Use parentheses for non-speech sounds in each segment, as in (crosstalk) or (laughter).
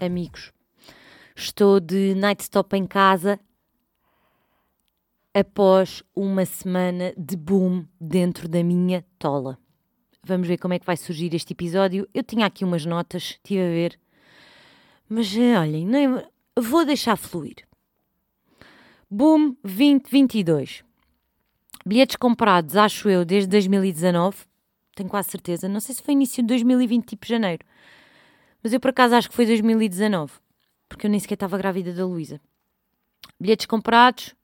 amigos. Estou de night stop em casa após uma semana de boom dentro da minha tola. Vamos ver como é que vai surgir este episódio. Eu tinha aqui umas notas, estive a ver, mas eh, olhem, nem, vou deixar fluir. Boom 2022. Bilhetes comprados, acho eu, desde 2019. Tenho quase certeza. Não sei se foi início de 2020, tipo janeiro. Mas eu por acaso acho que foi 2019. Porque eu nem sequer estava grávida da Luísa. Bilhetes comprados.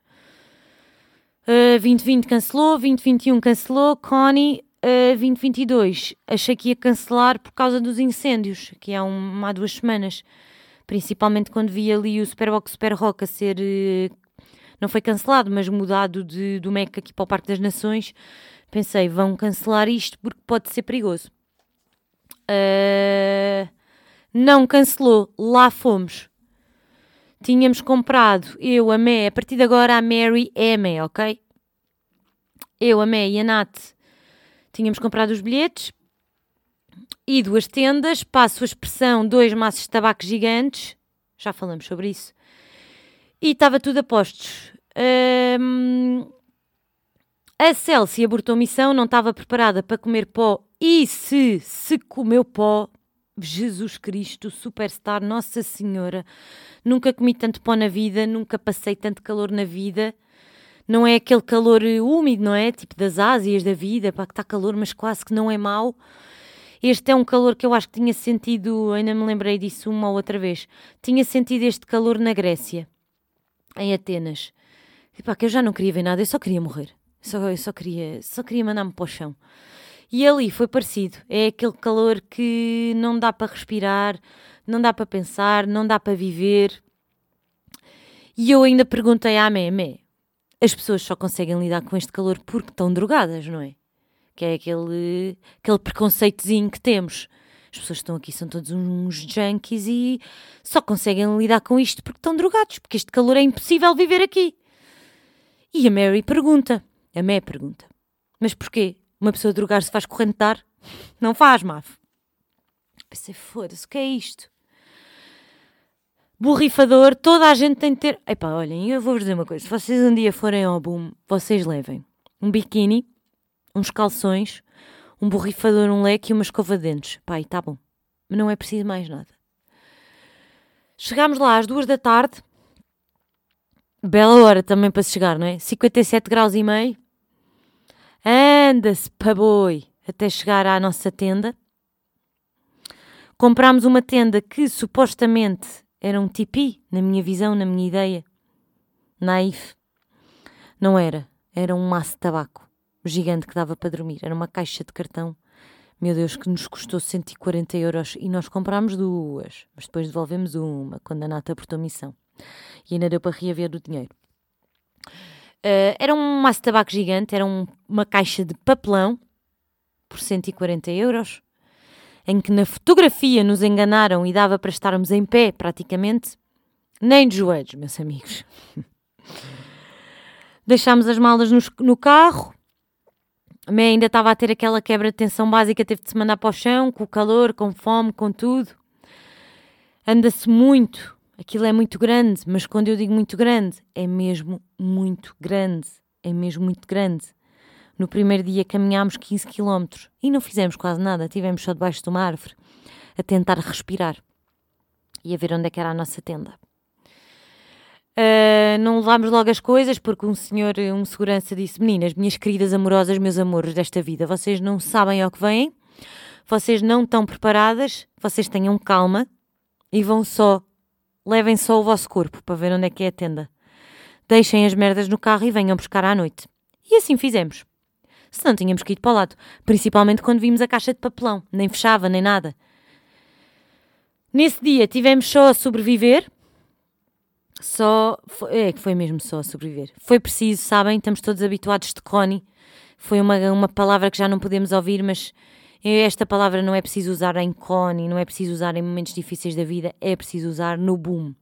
Uh, 2020 cancelou, 2021 cancelou, Connie, uh, 2022 achei que ia cancelar por causa dos incêndios, que há, um, há duas semanas. Principalmente quando vi ali o Superbox Super Rock a ser uh, não foi cancelado, mas mudado de, do MEC aqui para o Parque das Nações, pensei, vão cancelar isto porque pode ser perigoso. Uh, não cancelou, lá fomos. Tínhamos comprado, eu, a Mé, a partir de agora a Mary é a Mé, ok? Eu, a Mé e a Nat tínhamos comprado os bilhetes e duas tendas, passo a expressão, dois maços de tabaco gigantes, já falamos sobre isso, e estava tudo a postos. Um, a Celsi abortou missão, não estava preparada para comer pó e se se comeu pó, Jesus Cristo, superstar, Nossa Senhora, nunca comi tanto pó na vida, nunca passei tanto calor na vida. Não é aquele calor úmido, não é? Tipo das Ásias da vida, para que está calor, mas quase que não é mau. Este é um calor que eu acho que tinha sentido, ainda me lembrei disso uma ou outra vez. Tinha sentido este calor na Grécia em Atenas. E pá, que eu já não queria ver nada, eu só queria morrer. Só, eu só queria, só queria mandar-me para o chão. E ali foi parecido. É aquele calor que não dá para respirar, não dá para pensar, não dá para viver. E eu ainda perguntei à Mé, as pessoas só conseguem lidar com este calor porque estão drogadas, não é? Que é aquele, aquele preconceitozinho que temos. As pessoas que estão aqui são todos uns junkies e só conseguem lidar com isto porque estão drogados, porque este calor é impossível viver aqui. E a Mary pergunta, a Mé pergunta, mas porquê? Uma pessoa drogar-se faz correntar? Não faz, Maf. Pensei, foda-se, o que é isto? Borrifador, toda a gente tem de ter. Epá, olhem, eu vou-vos dizer uma coisa: se vocês um dia forem ao boom, vocês levem um biquíni, uns calções, um borrifador, um leque e uma escova de dentes. Pai, tá bom. Mas não é preciso mais nada. Chegámos lá às duas da tarde. Bela hora também para se chegar, não é? 57 graus e meio. Anda-se para boi até chegar à nossa tenda. Comprámos uma tenda que supostamente era um tipi, na minha visão, na minha ideia. Naif. Não era. Era um maço de tabaco gigante que dava para dormir. Era uma caixa de cartão, meu Deus, que nos custou 140 euros e nós comprámos duas, mas depois devolvemos uma quando a Nata apertou missão. E ainda deu para reaver o dinheiro. Uh, era um maço de tabaco gigante, era um, uma caixa de papelão por 140 euros, em que na fotografia nos enganaram e dava para estarmos em pé praticamente, nem de joelhos, meus amigos. (laughs) Deixámos as malas no, no carro, a mãe ainda estava a ter aquela quebra de tensão básica, teve de se mandar para o chão, com o calor, com fome, com tudo. Anda-se muito, aquilo é muito grande, mas quando eu digo muito grande, é mesmo muito grande, é mesmo muito grande. No primeiro dia caminhámos 15 km e não fizemos quase nada, estivemos só debaixo de uma árvore, a tentar respirar e a ver onde é que era a nossa tenda. Uh, não levámos logo as coisas porque um senhor, um segurança disse: Meninas, minhas queridas amorosas, meus amores desta vida, vocês não sabem ao que vêm, vocês não estão preparadas, vocês tenham calma e vão só, levem só o vosso corpo para ver onde é que é a tenda. Deixem as merdas no carro e venham buscar à noite. E assim fizemos. Se não tínhamos que ir para o lado, principalmente quando vimos a caixa de papelão, nem fechava nem nada. Nesse dia tivemos só a sobreviver só. Foi, é que foi mesmo só sobreviver. Foi preciso, sabem? Estamos todos habituados de Connie. Foi uma, uma palavra que já não podemos ouvir, mas esta palavra não é preciso usar em Connie, não é preciso usar em momentos difíceis da vida, é preciso usar no boom.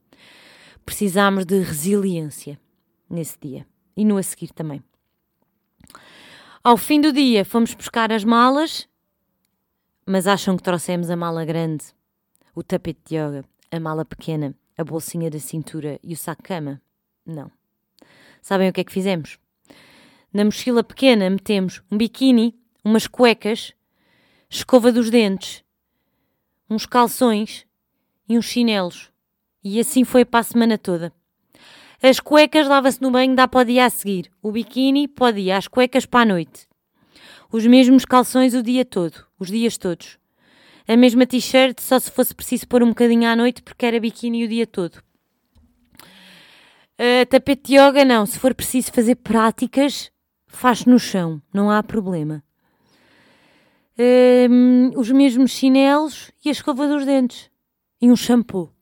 Precisámos de resiliência nesse dia e no a seguir também. Ao fim do dia fomos buscar as malas, mas acham que trouxemos a mala grande, o tapete de yoga, a mala pequena, a bolsinha da cintura e o saco-cama? Não. Sabem o que é que fizemos? Na mochila pequena metemos um biquíni, umas cuecas, escova dos dentes, uns calções e uns chinelos. E assim foi para a semana toda. As cuecas lava-se no banho, dá para o dia a seguir. O biquíni para o dia, as cuecas para a noite. Os mesmos calções o dia todo, os dias todos. A mesma t-shirt, só se fosse preciso pôr um bocadinho à noite, porque era biquíni o dia todo. Uh, tapete de yoga, não. Se for preciso fazer práticas, faz no chão, não há problema. Uh, os mesmos chinelos e a escova dos dentes. E um shampoo.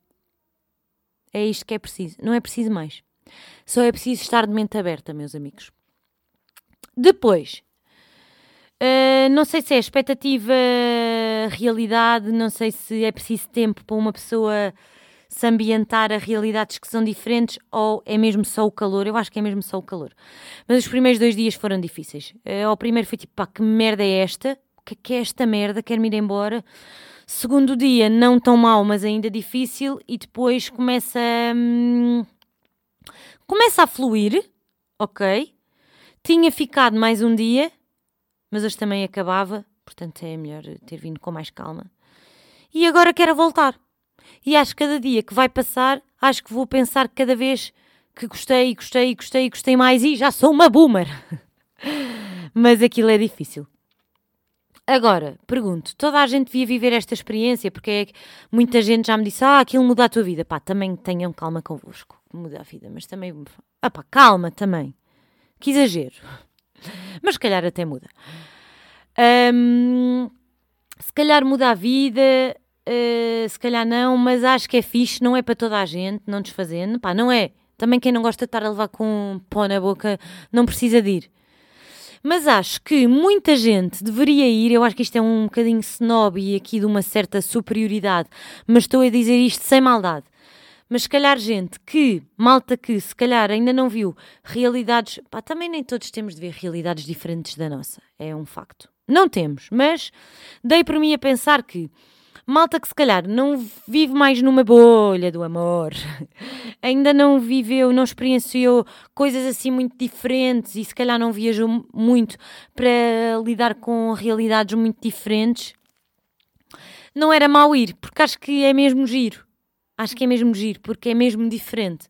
É isto que é preciso. Não é preciso mais. Só é preciso estar de mente aberta, meus amigos. Depois, uh, não sei se é expectativa, realidade, não sei se é preciso tempo para uma pessoa se ambientar a realidades que são diferentes ou é mesmo só o calor. Eu acho que é mesmo só o calor. Mas os primeiros dois dias foram difíceis. Uh, o primeiro foi tipo, pá, que merda é esta? Que é, que é esta merda? Quero-me ir embora. Segundo dia, não tão mal, mas ainda difícil. E depois começa. Hum, começa a fluir, ok? Tinha ficado mais um dia, mas hoje também acabava, portanto é melhor ter vindo com mais calma. E agora quero voltar. E acho que cada dia que vai passar, acho que vou pensar cada vez que gostei, gostei, gostei, gostei mais e já sou uma boomer. (laughs) mas aquilo é difícil. Agora, pergunto, toda a gente devia viver esta experiência, porque é que muita gente já me disse, ah, aquilo muda a tua vida. Pá, também tenham calma convosco muda a vida, mas também. Ah pá, calma também. Que exagero. (laughs) Mas se calhar até muda. Um, se calhar muda a vida, uh, se calhar não, mas acho que é fixe, não é para toda a gente, não desfazendo. Pá, não é. Também quem não gosta de estar a levar com pó na boca não precisa de ir. Mas acho que muita gente deveria ir. Eu acho que isto é um bocadinho snob e aqui de uma certa superioridade, mas estou a dizer isto sem maldade mas se calhar gente que, malta que se calhar ainda não viu realidades, pá, também nem todos temos de ver realidades diferentes da nossa, é um facto. Não temos, mas dei por mim a pensar que malta que se calhar não vive mais numa bolha do amor, (laughs) ainda não viveu, não experienciou coisas assim muito diferentes e se calhar não viajou muito para lidar com realidades muito diferentes, não era mau ir, porque acho que é mesmo giro. Acho que é mesmo giro, porque é mesmo diferente.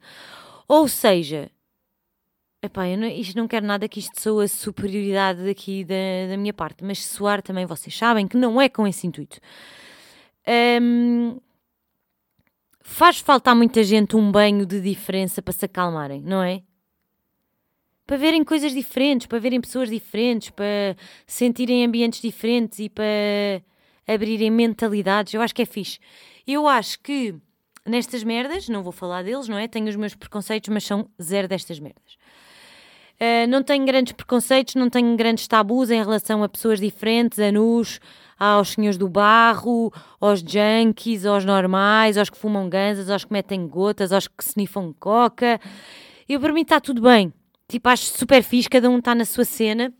Ou seja, epá, eu não, isto não quero nada que isto soa superioridade aqui da, da minha parte, mas soar também vocês sabem que não é com esse intuito. Um, faz falta a muita gente um banho de diferença para se acalmarem, não é? Para verem coisas diferentes, para verem pessoas diferentes, para sentirem ambientes diferentes e para abrirem mentalidades. Eu acho que é fixe. Eu acho que nestas merdas, não vou falar deles, não é? Tenho os meus preconceitos, mas são zero destas merdas. Uh, não tenho grandes preconceitos, não tenho grandes tabus em relação a pessoas diferentes, a nus, aos senhores do barro, aos junkies, aos normais, aos que fumam ganzas, aos que metem gotas, aos que snifam coca. Eu, para mim, está tudo bem. Tipo, acho super fixe, cada um está na sua cena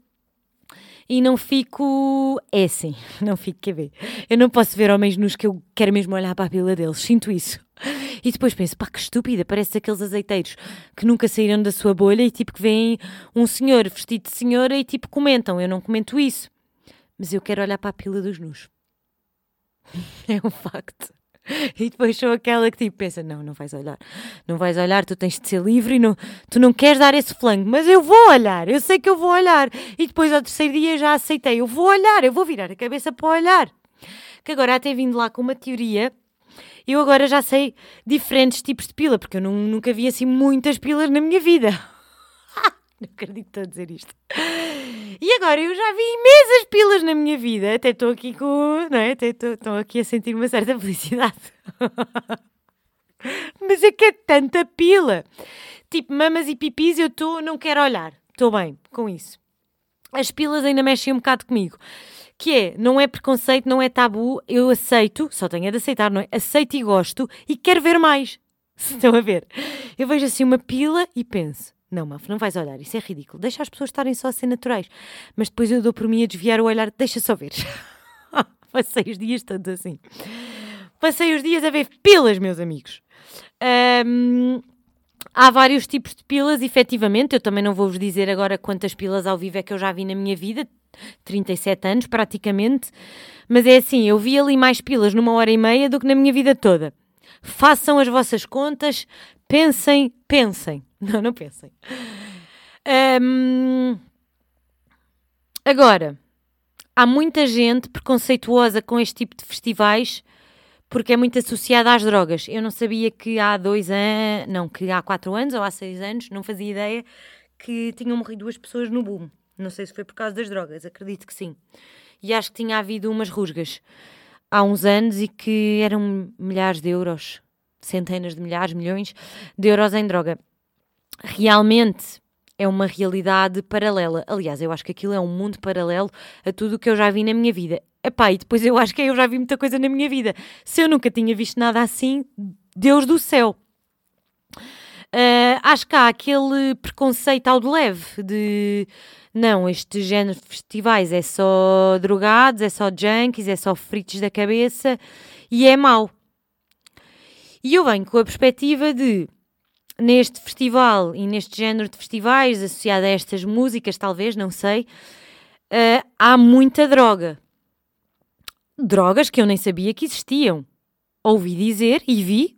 e não fico. É assim, (laughs) não fico, quer ver? Eu não posso ver homens nus que eu quero mesmo olhar para a pila deles, sinto isso. E depois penso, pá, que estúpida, parece aqueles azeiteiros que nunca saíram da sua bolha e tipo que vem um senhor vestido de senhora e tipo comentam. Eu não comento isso, mas eu quero olhar para a pila dos nus. (laughs) é um facto. (laughs) E depois sou aquela que tipo pensa: não, não vais olhar, não vais olhar, tu tens de ser livre e não, tu não queres dar esse flango, mas eu vou olhar, eu sei que eu vou olhar. E depois ao terceiro dia já aceitei: eu vou olhar, eu vou virar a cabeça para olhar. Que agora até vindo lá com uma teoria eu agora já sei diferentes tipos de pila, porque eu não, nunca vi assim muitas pilas na minha vida. (laughs) não acredito a dizer isto. E agora eu já vi imensas pilas na minha vida, até estou aqui com. Não é? Até estou aqui a sentir uma certa felicidade. (laughs) Mas é que é tanta pila. Tipo, mamas e pipis eu estou, não quero olhar. Estou bem com isso. As pilas ainda mexem um bocado comigo que é, não é preconceito, não é tabu, eu aceito, só tenho de aceitar, não é? Aceito e gosto e quero ver mais. (laughs) Estão a ver? Eu vejo assim uma pila e penso, não, Maf, não vais olhar, isso é ridículo. Deixa as pessoas estarem só a ser naturais. Mas depois eu dou por mim a desviar o olhar, deixa só ver. (laughs) Passei os dias todos assim. Passei os dias a ver pilas, meus amigos. Um, há vários tipos de pilas, efetivamente. Eu também não vou-vos dizer agora quantas pilas ao vivo é que eu já vi na minha vida. 37 anos, praticamente. Mas é assim, eu vi ali mais pilas numa hora e meia do que na minha vida toda. Façam as vossas contas, pensem, pensem. (laughs) Não, não pensem. Um, agora, há muita gente preconceituosa com este tipo de festivais porque é muito associada às drogas. Eu não sabia que há dois anos, não, que há quatro anos ou há seis anos, não fazia ideia que tinham morrido duas pessoas no boom. Não sei se foi por causa das drogas, acredito que sim. E acho que tinha havido umas rusgas há uns anos e que eram milhares de euros, centenas de milhares, milhões de euros em droga. Realmente é uma realidade paralela. Aliás, eu acho que aquilo é um mundo paralelo a tudo o que eu já vi na minha vida. Epá, e depois eu acho que eu já vi muita coisa na minha vida. Se eu nunca tinha visto nada assim, Deus do céu. Uh, acho que há aquele preconceito ao de leve de não, este género de festivais é só drogados, é só junkies, é só fritos da cabeça e é mau. E eu venho com a perspectiva de neste festival e neste género de festivais, associado a estas músicas, talvez, não sei, uh, há muita droga drogas que eu nem sabia que existiam. Ouvi dizer e vi.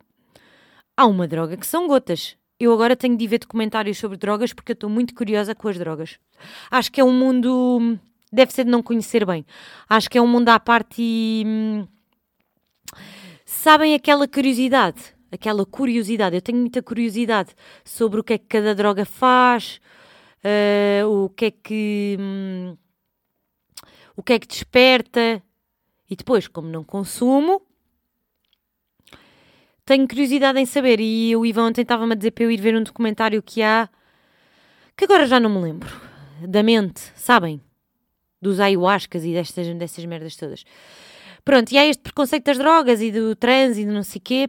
Há uma droga que são gotas. Eu agora tenho de ver documentários sobre drogas porque eu estou muito curiosa com as drogas. Acho que é um mundo. Deve ser de não conhecer bem. Acho que é um mundo à parte e. Hum, sabem aquela curiosidade? Aquela curiosidade. Eu tenho muita curiosidade sobre o que é que cada droga faz, uh, o que é que. Hum, o que é que desperta, e depois, como não consumo, tenho curiosidade em saber. E o Ivan ontem estava-me a dizer para eu ir ver um documentário que há, que agora já não me lembro, da mente, sabem? Dos ayahuascas e destas, merdas todas. Pronto, e há este preconceito das drogas e do trans e de não sei quê.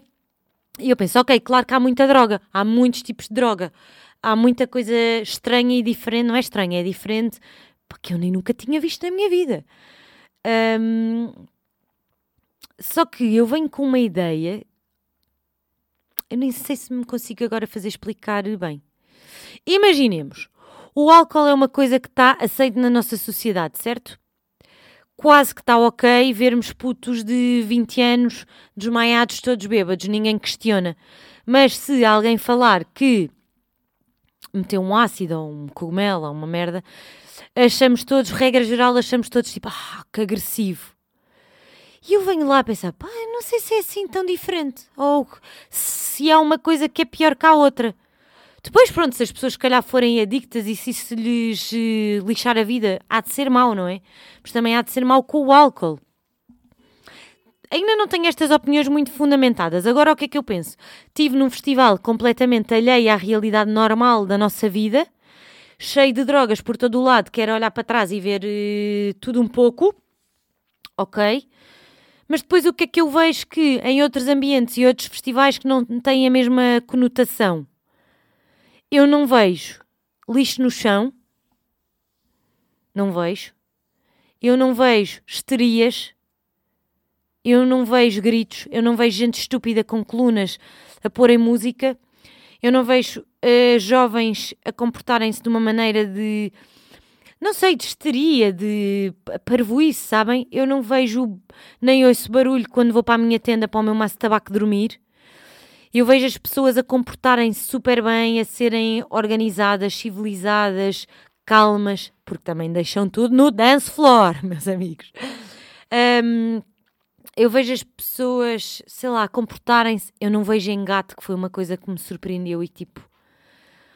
E eu penso, ok, claro que há muita droga, há muitos tipos de droga, há muita coisa estranha e diferente, não é estranha, é diferente, porque eu nem nunca tinha visto na minha vida. Um, só que eu venho com uma ideia, eu nem sei se me consigo agora fazer explicar bem. Imaginemos, o álcool é uma coisa que está aceita na nossa sociedade, certo? Quase que está ok vermos putos de 20 anos desmaiados, todos bêbados, ninguém questiona. Mas se alguém falar que meteu um ácido ou um cogumelo ou uma merda, achamos todos, regra geral, achamos todos tipo, ah, que agressivo. E eu venho lá a pensar, pá, não sei se é assim tão diferente, ou se há uma coisa que é pior que a outra. Depois, pronto, se as pessoas se calhar forem adictas e se isso lhes uh, lixar a vida, há de ser mau, não é? Mas também há de ser mau com o álcool. Ainda não tenho estas opiniões muito fundamentadas. Agora, o que é que eu penso? Tive num festival completamente alheio à realidade normal da nossa vida, cheio de drogas por todo o lado, quero olhar para trás e ver uh, tudo um pouco, ok? Mas depois o que é que eu vejo que em outros ambientes e outros festivais que não têm a mesma conotação? Eu não vejo lixo no chão, não vejo. Eu não vejo histerias, eu não vejo gritos, eu não vejo gente estúpida com colunas a pôr em música, eu não vejo uh, jovens a comportarem-se de uma maneira de. Não sei, de histeria, de parvoíce, sabem? Eu não vejo nem ouço barulho quando vou para a minha tenda para o meu maço de tabaco dormir. Eu vejo as pessoas a comportarem-se super bem, a serem organizadas, civilizadas, calmas, porque também deixam tudo no dance floor, (laughs) meus amigos. Um, eu vejo as pessoas, sei lá, comportarem-se. Eu não vejo engate, que foi uma coisa que me surpreendeu e tipo,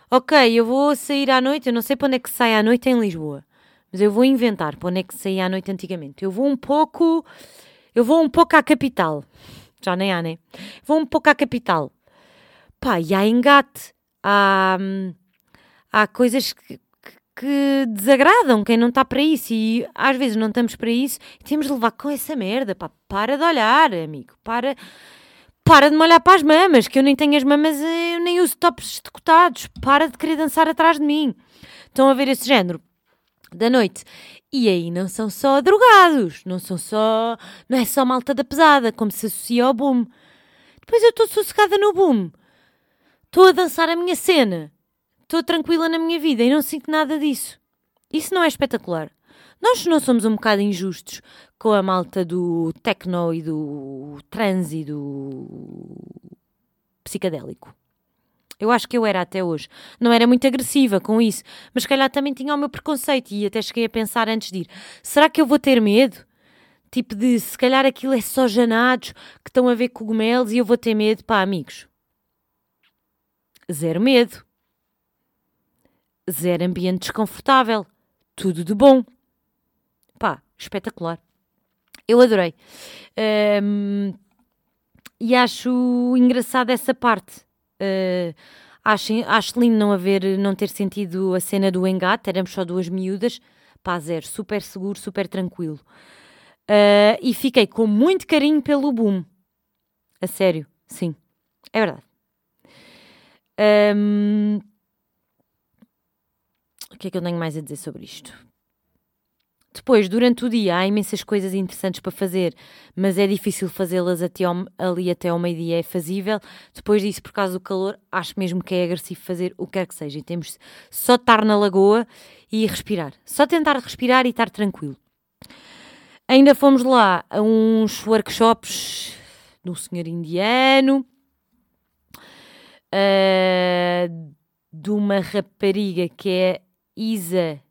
ok, eu vou sair à noite, eu não sei para onde é que sai à noite em Lisboa, mas eu vou inventar para onde é que saía à noite antigamente. Eu vou um pouco, eu vou um pouco à capital, já nem há, né? Vou um pouco à capital. Pá, e há engate, há, hum, há coisas que, que desagradam quem não está para isso e às vezes não estamos para isso e temos de levar com essa merda, pá, para de olhar, amigo, para, para de me olhar para as mamas, que eu nem tenho as mamas, eu nem uso tops decotados, para de querer dançar atrás de mim. Estão a ver esse género? da noite. E aí não são só drogados, não são só. não é só malta da pesada, como se associa ao boom. Depois eu estou sossegada no boom. Estou a dançar a minha cena. Estou tranquila na minha vida e não sinto nada disso. Isso não é espetacular. Nós não somos um bocado injustos com a malta do techno e do trans e do psicadélico. Eu acho que eu era até hoje. Não era muito agressiva com isso, mas calhar também tinha o meu preconceito e até cheguei a pensar antes de ir: será que eu vou ter medo? Tipo de se calhar aquilo é só janados que estão a ver cogumelos e eu vou ter medo. Pá, amigos. Zero medo. Zero ambiente desconfortável. Tudo de bom. Pá, espetacular. Eu adorei. Um, e acho engraçada essa parte. Uh, acho, acho lindo não haver, não ter sentido a cena do engate, éramos só duas miúdas, pá, zero, super seguro, super tranquilo. Uh, e fiquei com muito carinho pelo boom. A sério, sim, é verdade. Um, o que é que eu tenho mais a dizer sobre isto? Depois, durante o dia, há imensas coisas interessantes para fazer, mas é difícil fazê-las até ao, ali até ao meio-dia, é fazível. Depois disso, por causa do calor, acho mesmo que é agressivo fazer o que quer que seja. E temos só estar na lagoa e respirar. Só tentar respirar e estar tranquilo. Ainda fomos lá a uns workshops do senhor indiano, uh, de uma rapariga que é Isa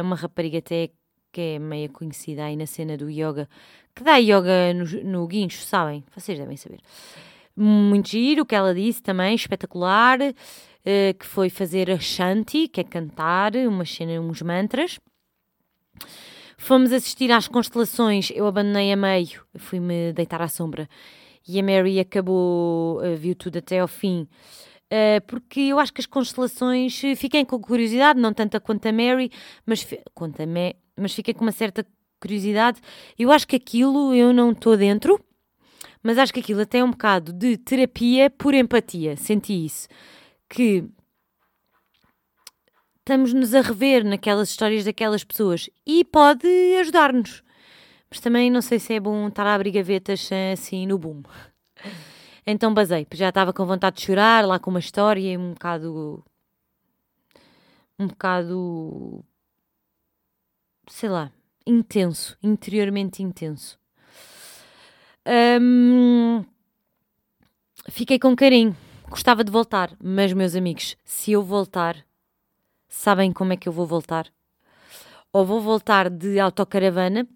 é uma rapariga até que é meia conhecida aí na cena do yoga, que dá yoga no, no guincho, sabem? Vocês devem saber. Muito giro, o que ela disse também, espetacular, uh, que foi fazer a shanti, que é cantar, uma cena, uns mantras. Fomos assistir às constelações, eu abandonei a meio, fui-me deitar à sombra. E a Mary acabou, uh, viu tudo até ao fim. Uh, porque eu acho que as constelações fiquem com curiosidade, não tanta quanto a Mary, mas, quanto a Me, mas fiquei com uma certa curiosidade. Eu acho que aquilo eu não estou dentro, mas acho que aquilo até é um bocado de terapia por empatia. Senti isso. Que estamos-nos a rever naquelas histórias daquelas pessoas e pode ajudar-nos. Mas também não sei se é bom estar a abrir gavetas assim no boom. Então basei, já estava com vontade de chorar, lá com uma história um bocado. um bocado. Sei lá, intenso, interiormente intenso. Um, fiquei com carinho, gostava de voltar, mas meus amigos, se eu voltar, sabem como é que eu vou voltar? Ou vou voltar de autocaravana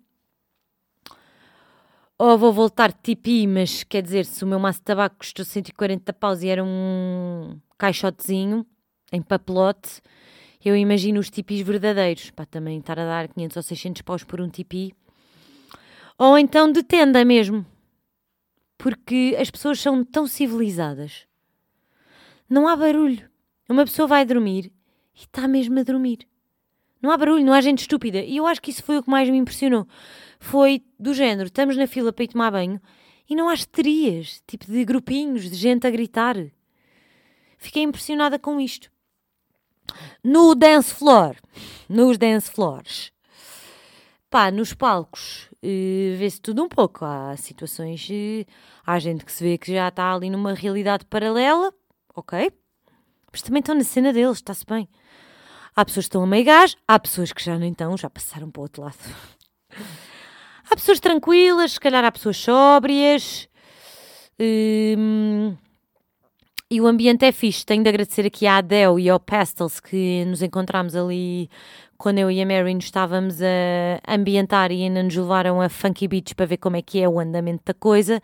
ou vou voltar de tipi, mas quer dizer, se o meu maço de tabaco custou 140 paus e era um caixotezinho em papelote, eu imagino os tipis verdadeiros, para também estar a dar 500 ou 600 paus por um tipi. Ou então de tenda mesmo, porque as pessoas são tão civilizadas. Não há barulho. Uma pessoa vai dormir e está mesmo a dormir. Não há barulho, não há gente estúpida. E eu acho que isso foi o que mais me impressionou. Foi do género, estamos na fila para ir tomar banho e não há esterias, tipo de grupinhos de gente a gritar. Fiquei impressionada com isto. No dance floor, nos dance floors, pá, nos palcos, uh, vê-se tudo um pouco. Há situações, uh, há gente que se vê que já está ali numa realidade paralela, ok? Mas também estão na cena deles, está-se bem. Há pessoas que estão a meio gás, há pessoas que já não estão, já passaram para o outro lado. Há pessoas tranquilas, se calhar há pessoas sóbrias. Hum, e o ambiente é fixe. Tenho de agradecer aqui à Adele e ao Pastels que nos encontramos ali quando eu e a Mary nos estávamos a ambientar e ainda nos levaram a Funky Beach para ver como é que é o andamento da coisa.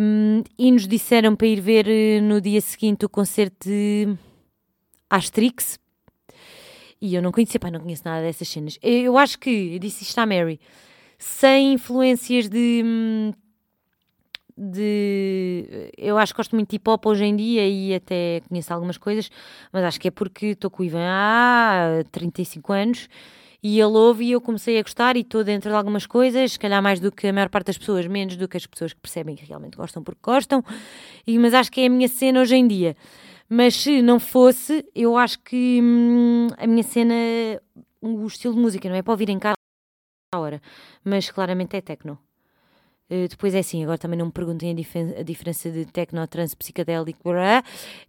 Um, e nos disseram para ir ver eh, no dia seguinte o concerto de Asterix, e eu não conhecia, pá, não conheço nada dessas cenas. Eu acho que, disse isto à Mary, sem influências de. De eu acho que gosto muito de hip hop hoje em dia e até conheço algumas coisas, mas acho que é porque estou com o Ivan há 35 anos e ele ouve e eu comecei a gostar e estou dentro de algumas coisas, se calhar mais do que a maior parte das pessoas, menos do que as pessoas que percebem que realmente gostam porque gostam, e, mas acho que é a minha cena hoje em dia. Mas se não fosse, eu acho que hum, a minha cena o estilo de música, não é para ouvir em casa à hora, mas claramente é techno. Uh, depois é assim, agora também não me perguntem a, a diferença de techno, trans, psicadélico,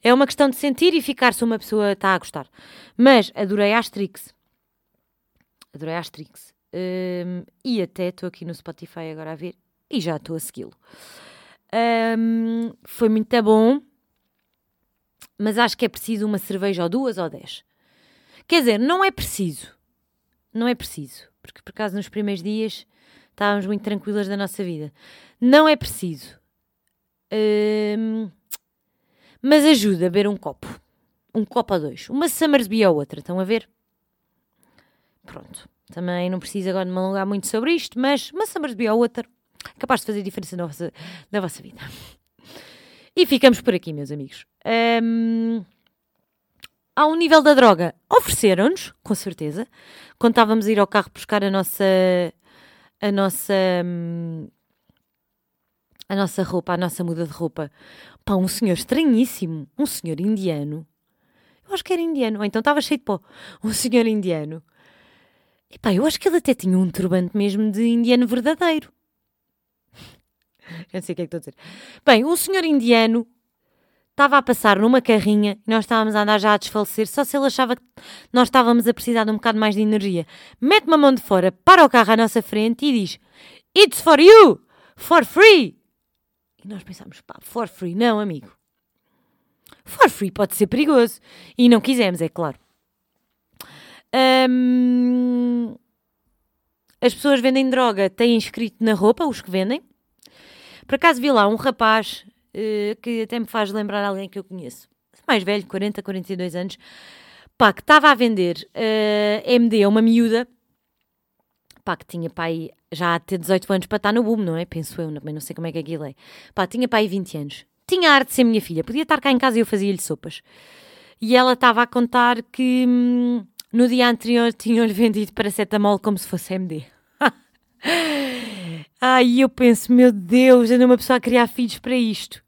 é uma questão de sentir e ficar se uma pessoa está a gostar. Mas adorei Asterix, adorei Asterix, um, e até estou aqui no Spotify agora a ver, e já estou a segui-lo. Um, foi muito bom, mas acho que é preciso uma cerveja ou duas ou dez. Quer dizer, não é preciso, não é preciso, porque por acaso nos primeiros dias estávamos muito tranquilas da nossa vida. Não é preciso. Hum, mas ajuda a beber um copo. Um copo a dois. Uma Summersby a outra, estão a ver? Pronto. Também não preciso agora de me alongar muito sobre isto, mas uma Summersby a outra é capaz de fazer diferença na vossa, na vossa vida. E ficamos por aqui, meus amigos. Um, ao nível da droga, ofereceram-nos, com certeza, quando estávamos a ir ao carro buscar a nossa a nossa a nossa roupa, a nossa muda de roupa. Pá, um senhor estranhíssimo, um senhor indiano. Eu acho que era indiano, ou então estava cheio de pó. Um senhor indiano. E pá, eu acho que ele até tinha um turbante mesmo de indiano verdadeiro. (laughs) eu não sei o que é que estou a dizer. Bem, um senhor indiano estava a passar numa carrinha e nós estávamos a andar já a desfalecer, só se ele achava que nós estávamos a precisar de um bocado mais de energia. Mete uma mão de fora, para o carro à nossa frente e diz: It's for you! For free! E nós pensámos: pá, for free, não, amigo. For free pode ser perigoso. E não quisemos, é claro. As pessoas vendem droga, têm escrito na roupa, os que vendem. Por acaso vi lá um rapaz que até me faz lembrar alguém que eu conheço, mais velho, 40, 42 anos, pá, que estava a vender uh, eh, MD a uma miúda, pá, que tinha pai já a ter 18 anos para estar no boom, não é? Penso eu, também não sei como é que aquilo é. Pá, tinha pai 20 anos. Tinha a arte de ser minha filha, podia estar cá em casa e eu fazia-lhe sopas. E ela estava a contar que hum, no dia anterior (laughs) tinham-lhe vendido paracetamol como se fosse MD. (laughs) Ai, eu penso, meu Deus, anda uma pessoa a criar filhos para isto.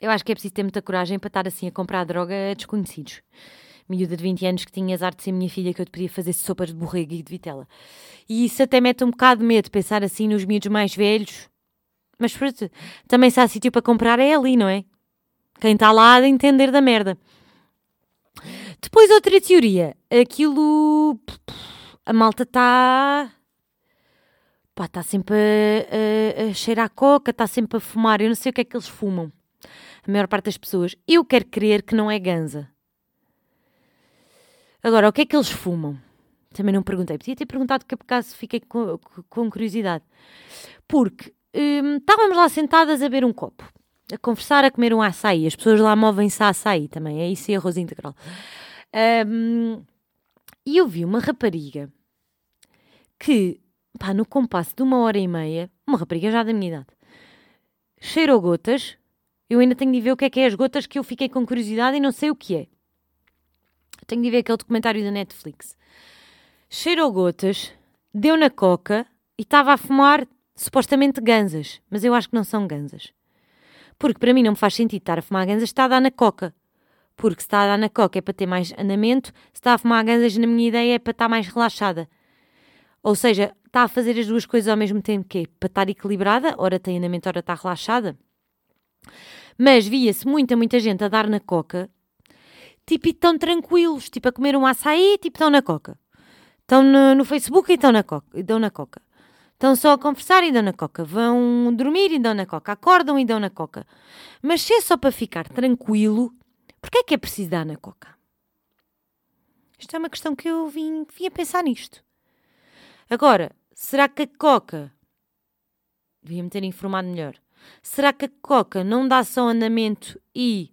Eu acho que é preciso ter muita coragem para estar assim a comprar droga a desconhecidos. Miúda de 20 anos que tinha azar de ser minha filha que eu te podia fazer sopas de borrego e de vitela. E isso até mete um bocado de medo, pensar assim nos miúdos mais velhos. Mas pronto, também se há sítio para comprar é ali, não é? Quem está lá a de entender da merda. Depois outra teoria. Aquilo... A malta está pá, está sempre a, a, a cheirar a coca, está sempre a fumar. Eu não sei o que é que eles fumam. A maior parte das pessoas. Eu quero crer que não é ganza. Agora, o que é que eles fumam? Também não perguntei. Podia ter perguntado que por acaso fiquei com, com curiosidade. Porque hum, estávamos lá sentadas a beber um copo, a conversar, a comer um açaí. As pessoas lá movem-se a açaí também. É isso e arroz integral. Um, e eu vi uma rapariga que pá, no compasso de uma hora e meia, uma rapariga já da minha idade, cheirou gotas. Eu ainda tenho de ver o que é que é as gotas que eu fiquei com curiosidade e não sei o que é. Tenho de ver aquele documentário da Netflix. Cheirou gotas, deu na coca e estava a fumar supostamente ganzas, mas eu acho que não são ganzas. Porque para mim não me faz sentido estar a fumar ganzas, está a dar na coca. Porque se está a dar na coca é para ter mais andamento, se está a fumar ganzas, na minha ideia, é para estar mais relaxada. Ou seja, está a fazer as duas coisas ao mesmo tempo, que é para estar equilibrada, ora tem andamento, ora está relaxada. Mas via-se muita, muita gente a dar na coca, tipo, e tão tranquilos, tipo, a comer um açaí, tipo, estão na coca. Estão no, no Facebook e estão na coca, dão na coca. Estão só a conversar e dão na coca. Vão dormir e dão na coca. Acordam e dão na coca. Mas se é só para ficar tranquilo, porquê é que é preciso dar na coca? Isto é uma questão que eu vim, vim a pensar nisto. Agora, Será que a coca. Devia-me ter informado melhor. Será que a coca não dá só andamento e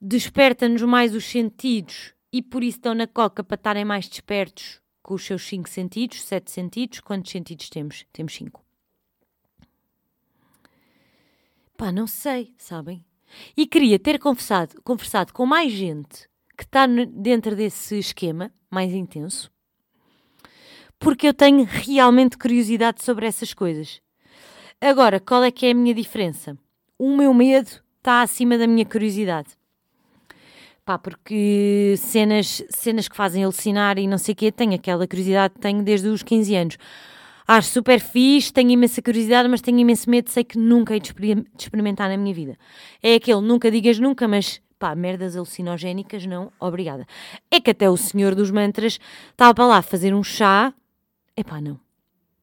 desperta-nos mais os sentidos e por isso estão na coca para estarem mais despertos com os seus cinco sentidos, sete sentidos? Quantos sentidos temos? Temos cinco. Pá, não sei, sabem? E queria ter conversado, conversado com mais gente que está dentro desse esquema mais intenso porque eu tenho realmente curiosidade sobre essas coisas. Agora, qual é que é a minha diferença? O meu medo está acima da minha curiosidade. Pá, porque cenas, cenas que fazem alucinar e não sei o quê, tenho aquela curiosidade que tenho desde os 15 anos. Acho super fixe, tenho imensa curiosidade, mas tenho imenso medo, sei que nunca hei de experimentar na minha vida. É aquele nunca digas nunca, mas pá, merdas alucinogénicas, não, obrigada. É que até o senhor dos mantras estava lá fazer um chá, é pá, não.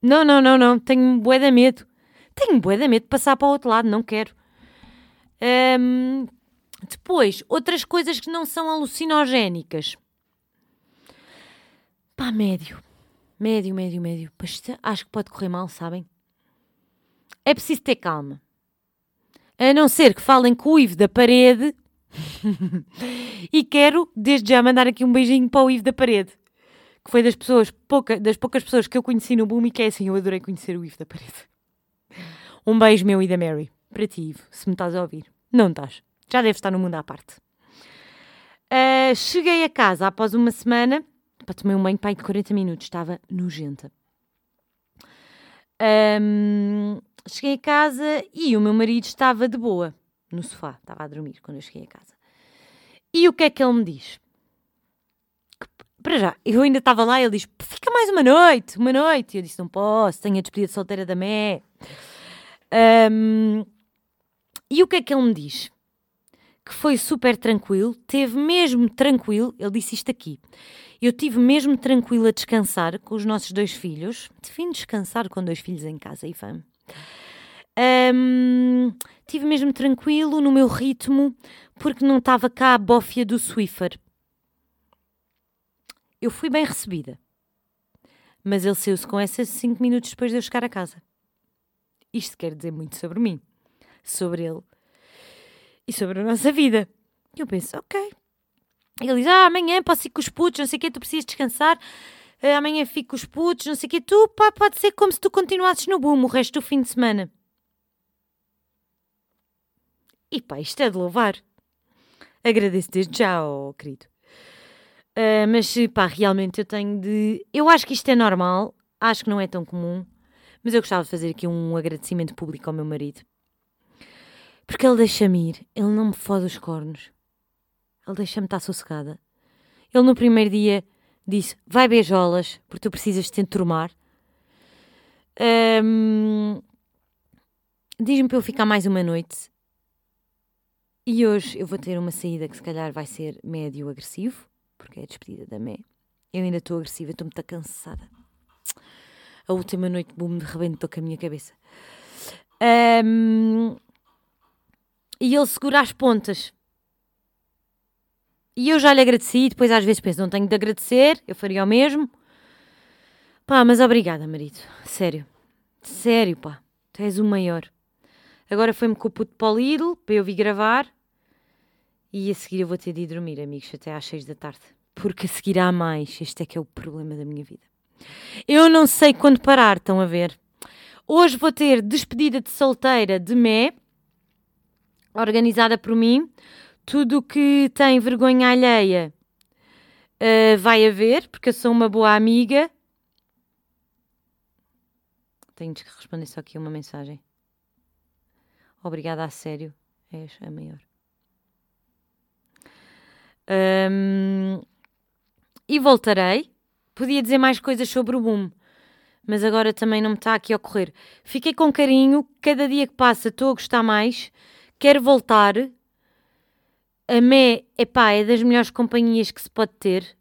Não, não, não, não, tenho bué de medo. Tenho bué de medo de passar para o outro lado, não quero. Um, depois, outras coisas que não são alucinogénicas. Pá, médio. Médio, médio, médio. Acho que pode correr mal, sabem? É preciso ter calma. A não ser que falem com o Ivo da parede. (laughs) e quero, desde já, mandar aqui um beijinho para o Ivo da parede. Que foi das pessoas, pouca, das poucas pessoas que eu conheci no Boom e que é assim, eu adorei conhecer o Ivo da parede. Um beijo meu e da Mary. Para ti, Ivo, se me estás a ouvir. Não estás. Já deve estar no mundo à parte. Uh, cheguei a casa após uma semana, para tomar um banho pai de 40 minutos, estava nojenta. Um, cheguei a casa e o meu marido estava de boa no sofá, estava a dormir quando eu cheguei a casa. E o que é que ele me diz? Para já, eu ainda estava lá e ele diz: fica mais uma noite, uma noite. E eu disse: não posso, tenho a despedida de solteira da Mé. Um, e o que é que ele me diz? que foi super tranquilo, teve mesmo tranquilo, ele disse isto aqui. Eu tive mesmo tranquilo a descansar com os nossos dois filhos. Defino descansar com dois filhos em casa, Ivan. Um, tive mesmo tranquilo no meu ritmo, porque não estava cá a bófia do Swiffer. Eu fui bem recebida. Mas ele saiu-se com essas cinco minutos depois de eu chegar a casa. Isto quer dizer muito sobre mim, sobre ele e sobre a nossa vida. E eu penso, ok. Ele diz, ah, amanhã posso ir com os putos, não sei o quê, tu precisas descansar, uh, amanhã fico com os putos, não sei o quê. Tu, pá, pode ser como se tu continuasses no boom o resto do fim de semana. E pá, isto é de louvar. Agradeço desde já, oh, querido. Uh, mas pá, realmente eu tenho de. Eu acho que isto é normal, acho que não é tão comum, mas eu gostava de fazer aqui um agradecimento público ao meu marido. Porque ele deixa-me ir, ele não me fode os cornos. Ele deixa-me estar sossegada. Ele no primeiro dia disse: Vai beijolas, porque tu precisas te enturmar. Um, Diz-me para eu ficar mais uma noite. E hoje eu vou ter uma saída que se calhar vai ser médio agressivo, porque é a despedida da Mé. Eu ainda estou agressiva, estou muito cansada. A última noite, boom, me rebentou com a minha cabeça. Um, e ele segura as pontas. E eu já lhe agradeci, depois às vezes penso, não tenho de agradecer, eu faria o mesmo. Pá, mas obrigada, marido. Sério. Sério, pá. Tu és o maior. Agora foi-me com o puto para o Lidl, para eu vir gravar. E a seguir eu vou ter de ir dormir, amigos, até às seis da tarde. Porque a seguir há mais. Este é que é o problema da minha vida. Eu não sei quando parar, estão a ver? Hoje vou ter despedida de solteira de Mé organizada por mim. Tudo que tem vergonha alheia uh, vai haver, porque eu sou uma boa amiga. Tenho de responder só aqui uma mensagem. Obrigada a sério, és a maior. Um, e voltarei. Podia dizer mais coisas sobre o boom, mas agora também não me está aqui a ocorrer. Fiquei com carinho, cada dia que passa estou a gostar mais quero voltar. A Mé, epá, é das melhores companhias que se pode ter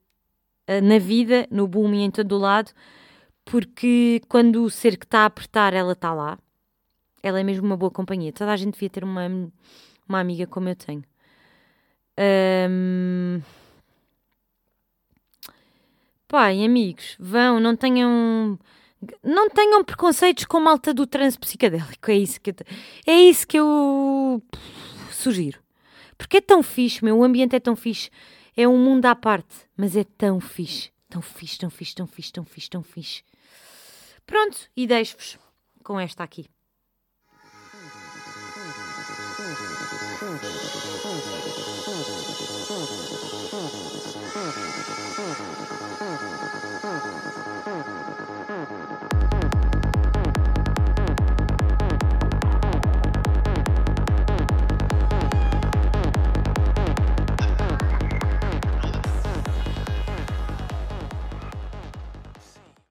uh, na vida, no boom e em todo o lado, porque quando o ser que está a apertar, ela está lá. Ela é mesmo uma boa companhia. Toda a gente devia ter uma, uma amiga como eu tenho. Um... Pai, amigos, vão, não tenham não tenham preconceitos com malta do trânsito psicadélico. É isso que eu, é isso que eu sugiro. Porque é tão fixe, meu. O ambiente é tão fixe. É um mundo à parte, mas é tão fixe. Tão fixe, tão fixe, tão fixe, tão fixe, tão fixe. Pronto, e deixo-vos com esta aqui.